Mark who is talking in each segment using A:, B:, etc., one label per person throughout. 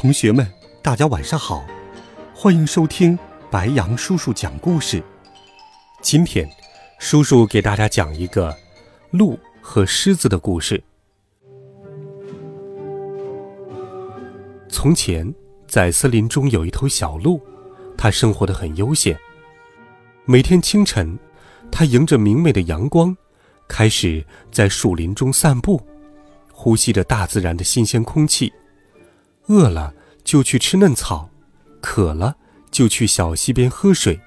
A: 同学们，大家晚上好，欢迎收听白羊叔叔讲故事。今天，叔叔给大家讲一个鹿和狮子的故事。从前，在森林中有一头小鹿，它生活的很悠闲。每天清晨，它迎着明媚的阳光，开始在树林中散步，呼吸着大自然的新鲜空气。饿了就去吃嫩草，渴了就去小溪边喝水，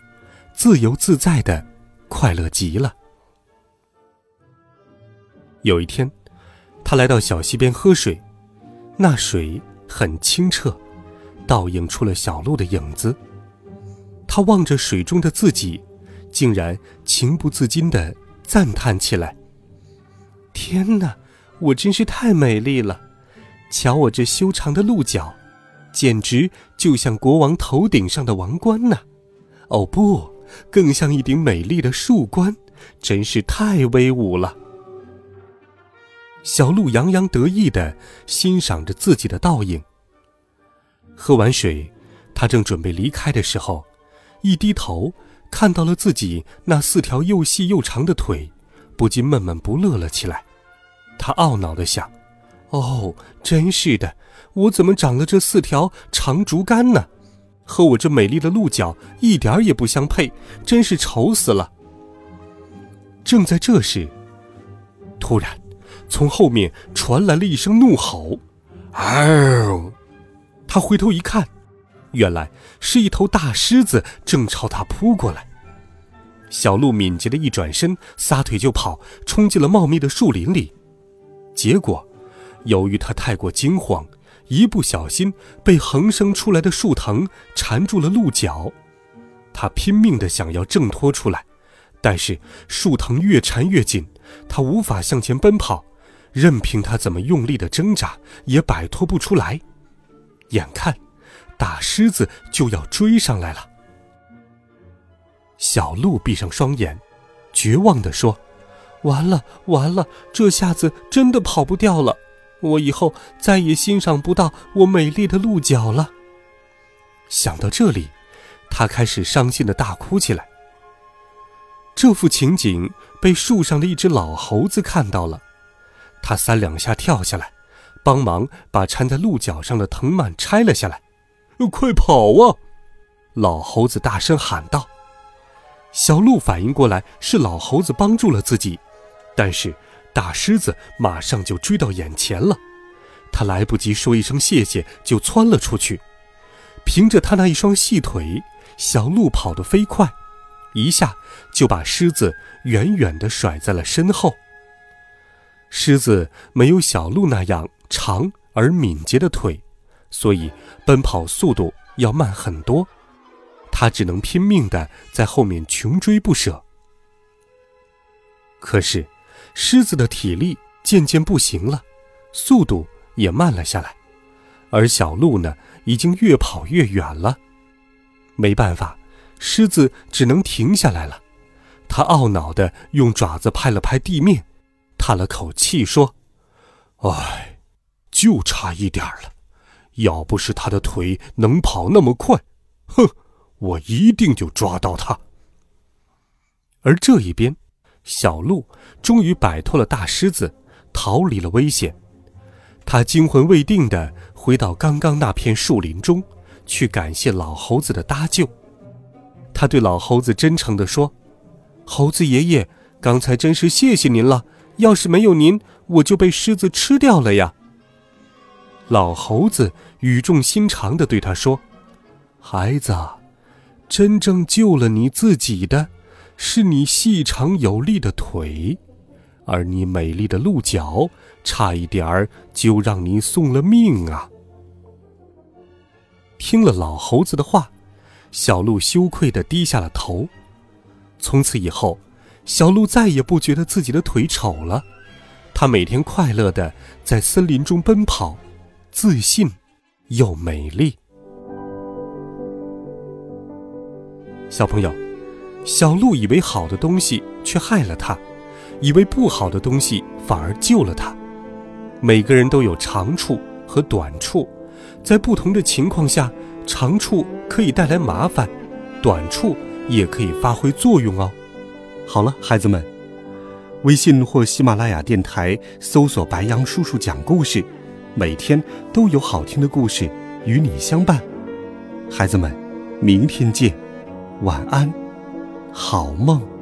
A: 自由自在的，快乐极了。有一天，他来到小溪边喝水，那水很清澈，倒映出了小鹿的影子。他望着水中的自己，竟然情不自禁的赞叹起来：“天哪，我真是太美丽了！”瞧我这修长的鹿角，简直就像国王头顶上的王冠呢！哦不，更像一顶美丽的树冠，真是太威武了。小鹿洋洋得意地欣赏着自己的倒影。喝完水，他正准备离开的时候，一低头看到了自己那四条又细又长的腿，不禁闷闷不乐了起来。他懊恼地想。哦，真是的，我怎么长了这四条长竹竿呢？和我这美丽的鹿角一点也不相配，真是丑死了。正在这时，突然，从后面传来了一声怒吼：“嗷！”他回头一看，原来是一头大狮子正朝他扑过来。小鹿敏捷的一转身，撒腿就跑，冲进了茂密的树林里，结果。由于他太过惊慌，一不小心被横生出来的树藤缠住了鹿角。他拼命地想要挣脱出来，但是树藤越缠越紧，他无法向前奔跑，任凭他怎么用力的挣扎，也摆脱不出来。眼看大狮子就要追上来了，小鹿闭上双眼，绝望地说：“完了，完了，这下子真的跑不掉了。”我以后再也欣赏不到我美丽的鹿角了。想到这里，他开始伤心的大哭起来。这幅情景被树上的一只老猴子看到了，他三两下跳下来，帮忙把缠在鹿角上的藤蔓拆了下来。快跑啊！老猴子大声喊道。小鹿反应过来是老猴子帮助了自己，但是。大狮子马上就追到眼前了，他来不及说一声谢谢，就窜了出去。凭着他那一双细腿，小鹿跑得飞快，一下就把狮子远远地甩在了身后。狮子没有小鹿那样长而敏捷的腿，所以奔跑速度要慢很多，它只能拼命地在后面穷追不舍。可是。狮子的体力渐渐不行了，速度也慢了下来，而小鹿呢，已经越跑越远了。没办法，狮子只能停下来了。他懊恼地用爪子拍了拍地面，叹了口气说：“唉，就差一点了。要不是他的腿能跑那么快，哼，我一定就抓到他。”而这一边。小鹿终于摆脱了大狮子，逃离了危险。他惊魂未定地回到刚刚那片树林中，去感谢老猴子的搭救。他对老猴子真诚地说：“猴子爷爷，刚才真是谢谢您了。要是没有您，我就被狮子吃掉了呀。”老猴子语重心长地对他说：“孩子，真正救了你自己的。”是你细长有力的腿，而你美丽的鹿角，差一点儿就让你送了命啊！听了老猴子的话，小鹿羞愧地低下了头。从此以后，小鹿再也不觉得自己的腿丑了。它每天快乐地在森林中奔跑，自信又美丽。小朋友，小鹿以为好的东西却害了它，以为不好的东西反而救了它。每个人都有长处和短处，在不同的情况下，长处可以带来麻烦，短处也可以发挥作用哦。好了，孩子们，微信或喜马拉雅电台搜索“白羊叔叔讲故事”，每天都有好听的故事与你相伴。孩子们，明天见，晚安，好梦。